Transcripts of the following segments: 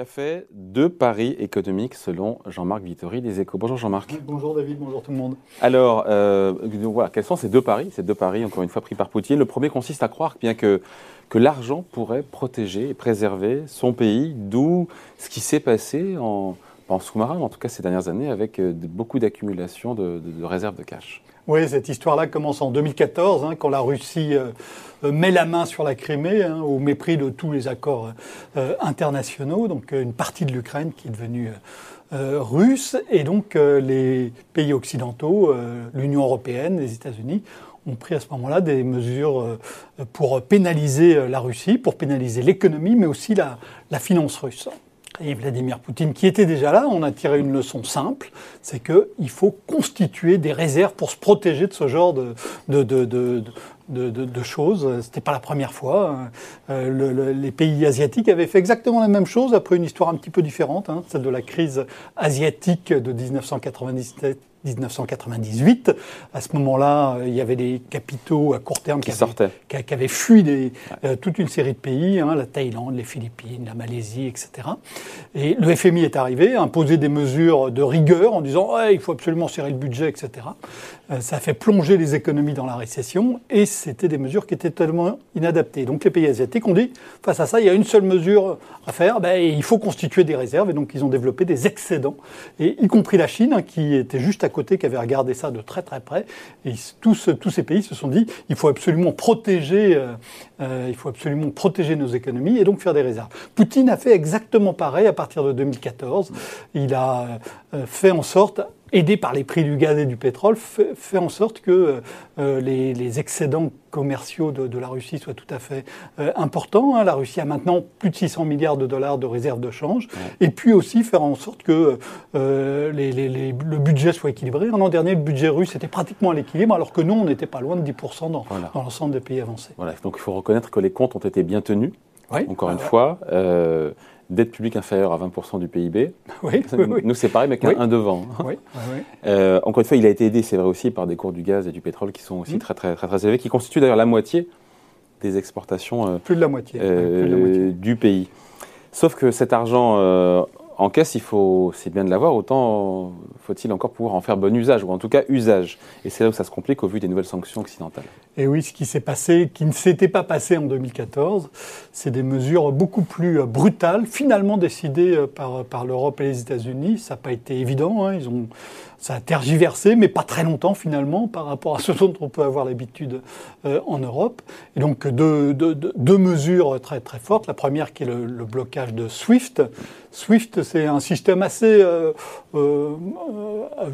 a fait deux paris économiques selon Jean-Marc Vittori des Échos. Bonjour Jean-Marc. Bonjour David, bonjour tout le monde. Alors, euh, voilà, quels sont ces deux paris Ces deux paris, encore une fois, pris par Poutine. Le premier consiste à croire bien que, que l'argent pourrait protéger et préserver son pays, d'où ce qui s'est passé en, en sous-marin, en tout cas ces dernières années, avec euh, beaucoup d'accumulation de, de réserves de cash. Oui, cette histoire-là commence en 2014, hein, quand la Russie euh, euh, met la main sur la Crimée, hein, au mépris de tous les accords internationaux. Donc une partie de l'Ukraine qui est devenue russe, et donc les pays occidentaux, l'Union européenne, les États-Unis, ont pris à ce moment-là des mesures pour pénaliser la Russie, pour pénaliser l'économie, mais aussi la, la finance russe et Vladimir Poutine, qui était déjà là, on a tiré une leçon simple, c'est qu'il faut constituer des réserves pour se protéger de ce genre de, de, de, de pas la première fois. Euh, les pays asiatiques avaient fait exactement la même chose après une histoire un petit peu différente, hein, celle de la crise asiatique de 1997 1998. À ce moment-là, il y avait des capitaux à court terme qui, sortaient. Qui, avaient fui des, euh, toute une série de pays, hein, la Thaïlande, les Philippines, la Malaisie, etc. Et le FMI est arrivé, a imposé des mesures de rigueur en disant ouais, il faut absolument serrer le budget, etc. Euh, ça a fait plonger les économies dans la récession et c'était des mesures qui étaient totalement inadaptées. Donc les pays asiatiques ont dit face à ça, il y a une seule mesure à faire, ben, il faut constituer des réserves et donc ils ont développé des excédents, et y compris la Chine hein, qui était juste à côté, qui avait regardé ça de très très près. Et tous, tous ces pays se sont dit, il faut absolument protéger, euh, euh, il faut absolument protéger nos économies et donc faire des réserves. Poutine a fait exactement pareil à partir de 2014. Il a euh, fait en sorte aidé par les prix du gaz et du pétrole, fait, en sorte que euh, les, excédents commerciaux de, la Russie soient tout à fait euh, importants. Hein. La Russie a maintenant plus de 600 milliards de dollars de réserves de change. Et puis aussi faire en sorte que euh, le budget soit équilibré. L'an dernier, le budget russe était pratiquement à l'équilibre, alors que nous, on n'était pas loin de 10% dans, dans l'ensemble des pays avancés. Voilà. Donc il faut reconnaître que les comptes ont été bien tenus. Encore une fois, dette publique inférieure à 20% du PIB. Oui, Nous, c'est pareil, mais avec un, devant. Euh, encore une fois, il a été aidé, c'est vrai aussi, par des cours du gaz et du pétrole qui sont aussi très, très, très, très élevés, qui constituent d'ailleurs la moitié des exportations euh, plus de la moitié, euh, du pays. Sauf que cet argent en caisse, il faut, c'est bien de l'avoir, autant faut-il encore pouvoir en faire bon usage, ou en tout cas usage. Et c'est là où ça se complique au vu des nouvelles sanctions occidentales. Et oui, ce qui s'est passé, qui ne s'était pas passé en 2014, c'est des mesures beaucoup plus euh, brutales, finalement décidées euh, par, l'Europe et les États-Unis. Ça n'a pas été évident, hein. ils ont ça a tergiversé, mais pas très longtemps finalement par rapport à ce dont on peut avoir l'habitude euh, en Europe. Et donc deux, mesures très très fortes. La première qui est le, blocage de SWIFT. SWIFT, c'est un système assez, euh, euh,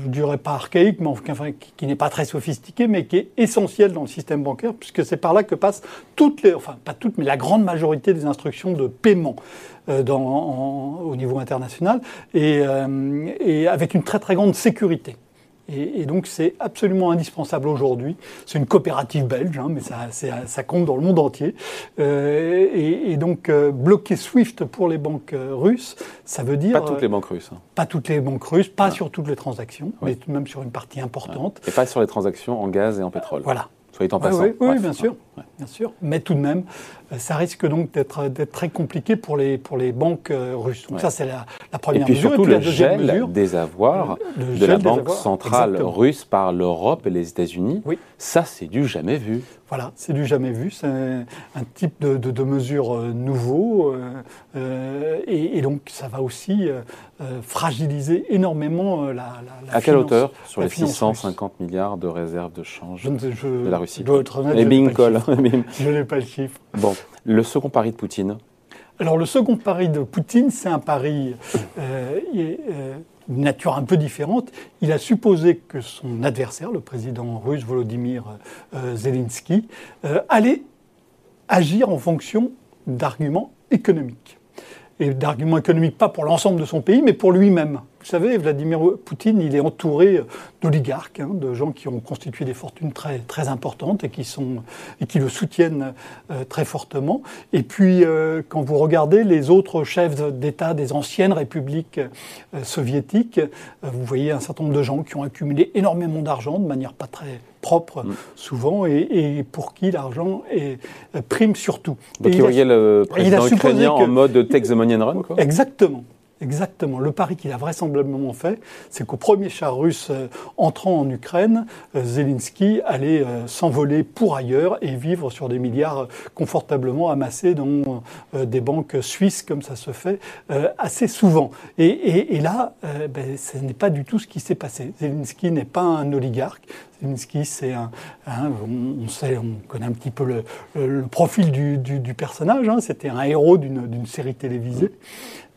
dirais pas archaïque, mais qui, qui n'est pas très sophistiqué, mais qui est essentiel dans le système bancaire, puisque c'est par là que passent toutes les, enfin pas toutes, mais la grande majorité des instructions de paiement. Euh, au niveau international et, euh, et, avec une très très grande sécurité. Et, donc c'est absolument indispensable aujourd'hui. C'est une coopérative belge, hein, mais ça, ça, compte dans le monde entier. Euh, et, donc bloquer SWIFT pour les banques russes, ça veut dire... Pas toutes les banques russes. Hein. Pas toutes les banques russes, pas sur toutes les transactions, mais même sur une partie importante. Et pas sur les transactions en gaz et en pétrole. Voilà. Soyez en passant. Oui, oui, bien sûr. Bien sûr. Mais tout de même, euh, ça risque donc d'être très compliqué pour les, pour les banques euh, russes. Donc ça, c'est la, la, première et puis mesure. Surtout et puis le gel des avoirs de la Banque centrale russe par l'Europe et les États-Unis. Oui. Ça, c'est du jamais vu. Voilà, c'est du jamais vu. C'est un type de, de, de mesure euh, nouveau. Euh, et, et, donc, ça va aussi euh, fragiliser énormément la, la, la À quelle hauteur? Sur les 650 milliards de réserves de change de la Russie dois être honnête, Je n'ai pas le chiffre. Bon, le second pari de Poutine Alors, le second pari de Poutine, c'est un pari euh, euh, d'une nature un peu différente. Il a supposé que son adversaire, le président russe Volodymyr euh, Zelensky, allait agir en fonction d'arguments économiques. Et d'arguments économiques pas pour l'ensemble de son pays, mais pour lui-même. Savez, Vladimir Poutine, il est entouré d'oligarques, hein, de gens qui ont constitué des fortunes très, très importantes et qui, sont, et qui le soutiennent euh, très fortement. Et puis, euh, quand vous regardez les autres chefs d'État des anciennes républiques euh, soviétiques, vous voyez un certain nombre de gens qui ont accumulé énormément d'argent de manière pas très propre mm. souvent et, pour qui l'argent prime surtout. Donc il voyait le président ukrainien en mode take the money and run quoi. Exactement. Exactement. Le pari qu'il a vraisemblablement fait, c'est qu'au premier char russe euh, entrant en Ukraine, euh, Zelensky allait euh, s'envoler pour ailleurs et vivre sur des milliards confortablement amassés dans des banques suisses, comme ça se fait assez souvent. Et, là, ben, ce n'est pas du tout ce qui s'est passé. Zelensky n'est pas un oligarque. C'est un, on, sait, on connaît un petit peu le, profil du, personnage. Hein. C'était un héros d'une série télévisée.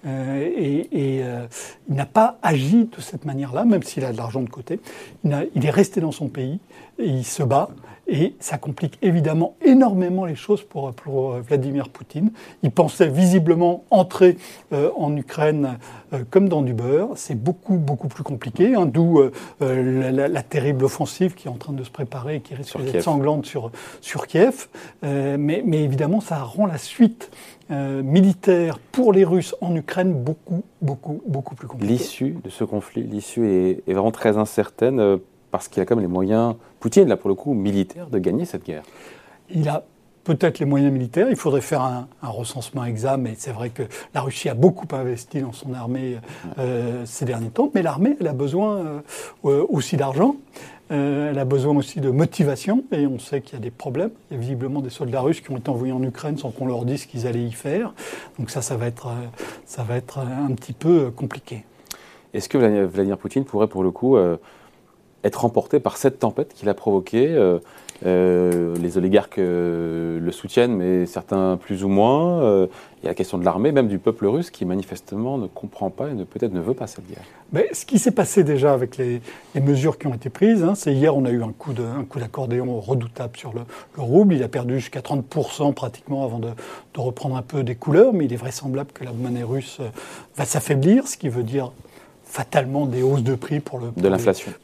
Euh, et, euh, il n'a pas agi de cette manière-là, même s'il a de l'argent de côté. Il, est resté dans son pays, il se bat, et ça complique évidemment énormément les choses pour, pour euh, Vladimir Poutine. Il pensait visiblement entrer en Ukraine comme dans du beurre. C'est beaucoup, beaucoup plus compliqué, hein, d'où la, terrible offensive qui est en train de se préparer et qui risque d'être sanglante sur, sur Kiev. mais, mais évidemment, ça rend la suite euh, militaire pour les Russes en Ukraine beaucoup, beaucoup, beaucoup plus compliqué. L'issue de ce conflit, l'issue est, vraiment très incertaine euh, parce qu'il a quand même les moyens, Poutine, là pour le coup, militaires, de gagner cette guerre. Il a peut-être les moyens militaires. Il faudrait faire un, recensement exact, mais c'est vrai que la Russie a beaucoup investi dans son armée euh, ces derniers temps. Mais l'armée, elle a besoin aussi d'argent. Euh, elle a besoin aussi de motivation, et on sait qu'il y a des problèmes. Il y a visiblement des soldats russes qui ont été envoyés en Ukraine sans qu'on leur dise ce qu'ils allaient y faire. Donc ça, ça va être, euh, ça va être un petit peu euh, compliqué. Est-ce que Vladimir Poutine pourrait, pour le coup, être emporté par cette tempête qu'il a provoquée euh, les oligarques euh, le soutiennent, mais certains plus ou moins. Euh, il y a la question de l'armée, même du peuple russe, qui manifestement ne comprend pas et peut-être ne veut pas cette guerre. Mais ce qui s'est passé déjà avec les, mesures qui ont été prises, hein, c'est hier on a eu un coup d'accordéon redoutable sur le, rouble. Il a perdu jusqu'à 30% pratiquement avant de, reprendre un peu des couleurs, mais il est vraisemblable que la monnaie russe va s'affaiblir, ce qui veut dire fatalement des hausses de prix pour, le,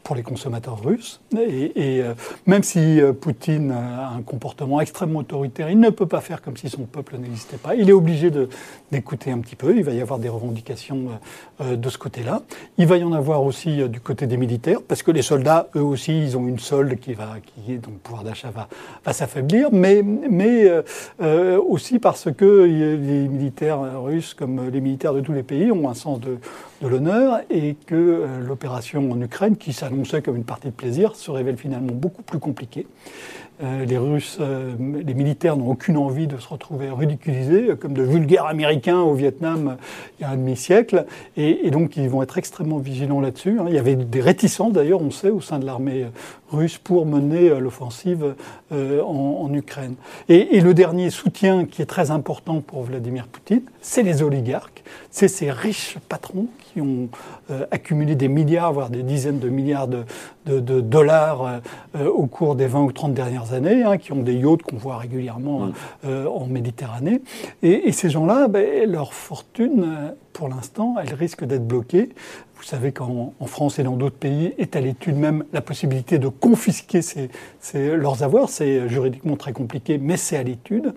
pour, les, consommateurs russes. Et, euh, même si euh, Poutine a un comportement extrêmement autoritaire, il ne peut pas faire comme si son peuple n'existait pas. Il est obligé d'écouter un petit peu. Il va y avoir des revendications euh, de ce côté-là. Il va y en avoir aussi du côté des militaires, parce que les soldats, eux aussi, ils ont une solde qui va, qui est, donc le pouvoir d'achat va, va s'affaiblir, mais, mais aussi parce que les militaires russes, comme les militaires de tous les pays, ont un sens de, de l'honneur et que euh, l'opération en Ukraine, qui s'annonçait comme une partie de plaisir, se révèle finalement beaucoup plus compliquée. Euh, les Russes, euh, les militaires n'ont aucune envie de se retrouver ridiculisés, comme de vulgaires Américains au Vietnam il y a un demi-siècle, et, donc ils vont être extrêmement vigilants là-dessus. Hein. Il y avait des réticences d'ailleurs, on sait, au sein de l'armée russe pour mener l'offensive en, Ukraine. Et, et le dernier soutien qui est très important pour Vladimir Poutine, c'est les oligarques, c'est ces riches patrons qui ont euh, accumulé des milliards, voire des dizaines de milliards de, dollars euh, euh, au cours des 20 ou 30 dernières années, hein, qui ont des yachts qu'on voit régulièrement mm. en Méditerranée. Et, ces gens-là, ben, leur fortune, pour l'instant, elle risque d'être bloquée vous savez qu'en France et dans d'autres pays est à l'étude même la possibilité de confisquer leurs avoirs. C'est juridiquement très compliqué, mais c'est à l'étude.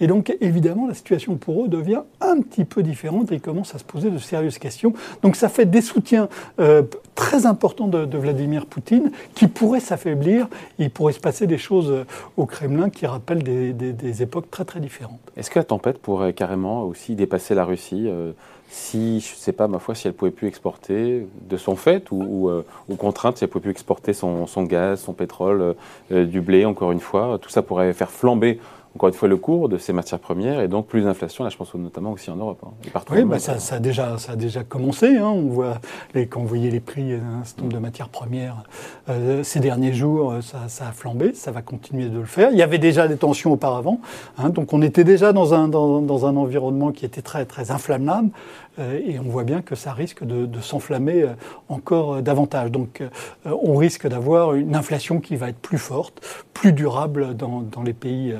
Et donc, évidemment, la situation pour eux devient un petit peu différente et ils commencent à se poser de sérieuses questions. Donc, ça fait des soutiens euh, très importants de, Vladimir Poutine qui pourraient s'affaiblir. Il pourrait se passer des choses euh, au Kremlin qui rappellent des, époques très, très différentes. Est-ce que la tempête pourrait carrément aussi dépasser la Russie euh, si, je ne sais pas, ma foi, si elle pouvait plus exporter de son fait ou, euh, ou, contrainte, si elle pouvait plus exporter son, son gaz, son pétrole, euh, euh, du blé, encore une fois, tout ça pourrait faire flamber encore une fois le cours de ces matières premières et donc plus d'inflation. Là, je pense notamment aussi en Europe. Hein, et partout oui, bah ça, ça, a déjà, ça a déjà commencé. Hein. On voit les, quand vous voyez les prix d'un certain nombre de matières premières euh, ces derniers jours, euh, ça, ça, a flambé. Ça va continuer de le faire. Il y avait déjà des tensions auparavant, hein, donc on était déjà dans un, dans, dans, un environnement qui était très très inflammable. Euh, et on voit bien que ça risque de, de s'enflammer encore davantage. Donc on risque d'avoir une inflation qui va être plus forte, plus durable dans, les pays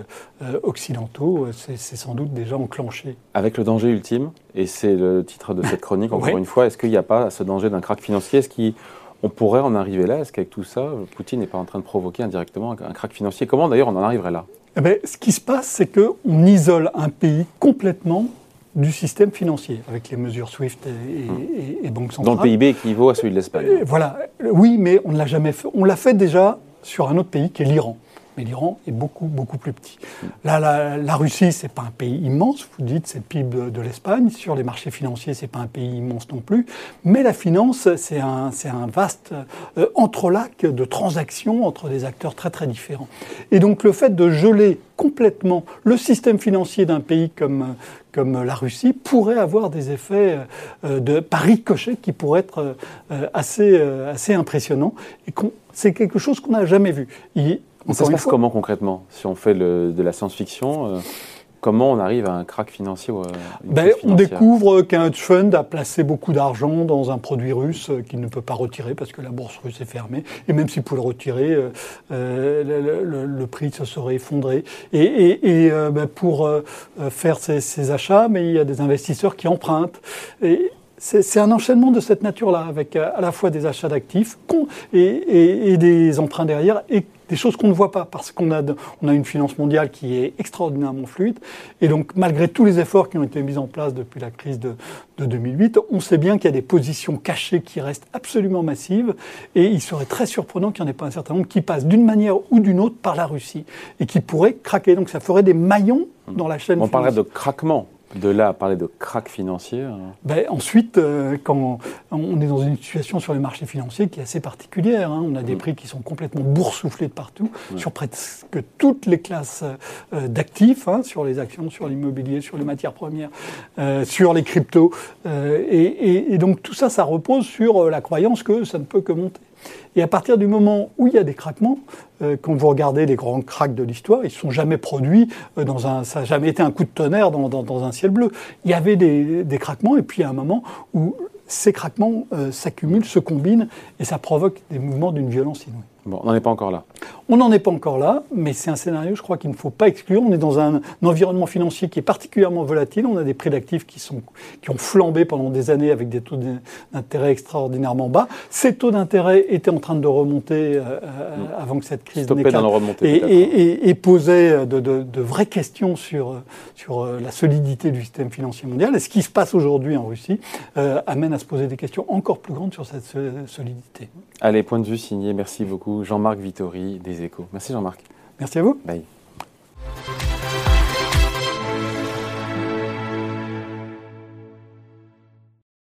occidentaux. C'est sans doute déjà enclenché. Avec le danger ultime, et c'est le titre de cette chronique encore une fois, est-ce qu'il n'y a pas ce danger d'un crack financier? Est-ce qu'on pourrait en arriver là? Est-ce qu'avec tout ça, Poutine n'est pas en train de provoquer indirectement un crack financier? Comment d'ailleurs on en arriverait là? Eh ben, Ce qui se passe, c'est qu'on isole un pays complètement du système financier, avec les mesures SWIFT et, et, banques centrales. Dans le PIB équivaut à celui de l'Espagne. Euh, voilà, oui, mais on ne l'a jamais fait. On l'a fait déjà sur un autre pays qui est l'Iran mais l'Iran est beaucoup, beaucoup plus petit. La, la Russie, c'est pas un pays immense, vous dites, c'est le PIB de l'Espagne. Sur les marchés financiers, c'est pas un pays immense non plus. Mais la finance, c'est un, un vaste euh, entrelac de transactions entre des acteurs très, très différents. Et donc, le fait de geler complètement le système financier d'un pays comme, comme la Russie pourrait avoir des effets euh, de par ricochet qui pourraient être euh, assez, assez impressionnants. Et c'est quelque chose qu'on n'a jamais vu. Ça se passe comment concrètement Si on fait de la science-fiction, euh, comment on arrive à un crack financier euh, ben, On découvre qu'un hedge fund a placé beaucoup d'argent dans un produit russe qu'il ne peut pas retirer parce que la bourse russe est fermée. Et même s'il pouvait le retirer, euh, le, prix se serait effondré. Et, ben, pour faire ces, achats, mais il y a des investisseurs qui empruntent. Et, c'est un enchaînement de cette nature-là, avec à la fois des achats d'actifs et, des emprunts derrière, et des choses qu'on ne voit pas, parce qu'on a, on a une finance mondiale qui est extraordinairement fluide. Et donc, malgré tous les efforts qui ont été mis en place depuis la crise de, 2008, on sait bien qu'il y a des positions cachées qui restent absolument massives. Et il serait très surprenant qu'il n'y en ait pas un certain nombre qui passent d'une manière ou d'une autre par la Russie et qui pourraient craquer. Donc, ça ferait des maillons dans la chaîne. On parlerait de craquement de là à parler de crack financier hein. ben, Ensuite, euh, quand on est dans une situation sur les marchés financiers qui est assez particulière, hein. on a des mm. prix qui sont complètement boursouflés de partout, sur presque toutes les classes euh, d'actifs, hein, sur les actions, sur l'immobilier, sur les matières premières, euh, sur les cryptos. et, donc tout ça, ça repose sur la croyance que ça ne peut que monter. Et à partir du moment où il y a des craquements, euh, quand vous regardez les grands cracks de l'histoire, ils ne sont jamais produits euh, dans un. Ça n'a jamais été un coup de tonnerre dans, un ciel bleu. Il y avait des, craquements, et puis il y a un moment où ces craquements euh, s'accumulent, se combinent, et ça provoque des mouvements d'une violence inouïe. Bon, on n'en est pas encore là. On n'en est pas encore là, mais c'est un scénario, je crois, qu'il ne faut pas exclure. On est dans un, environnement financier qui est particulièrement volatile. On a des prix d'actifs qui, sont, qui ont flambé pendant des années avec des taux d'intérêt extraordinairement bas. Ces taux d'intérêt étaient en train de remonter euh, euh, avant que cette crise n'éclate et, et, et, posaient de, de, de, vraies questions sur, sur euh, la solidité du système financier mondial. Et ce qui se passe aujourd'hui en Russie amène à se poser des questions encore plus grandes sur cette solidité. Allez, point de vue signé. Merci beaucoup. Jean-Marc Vittori des Échos. Merci Jean-Marc. Merci à vous. Bye.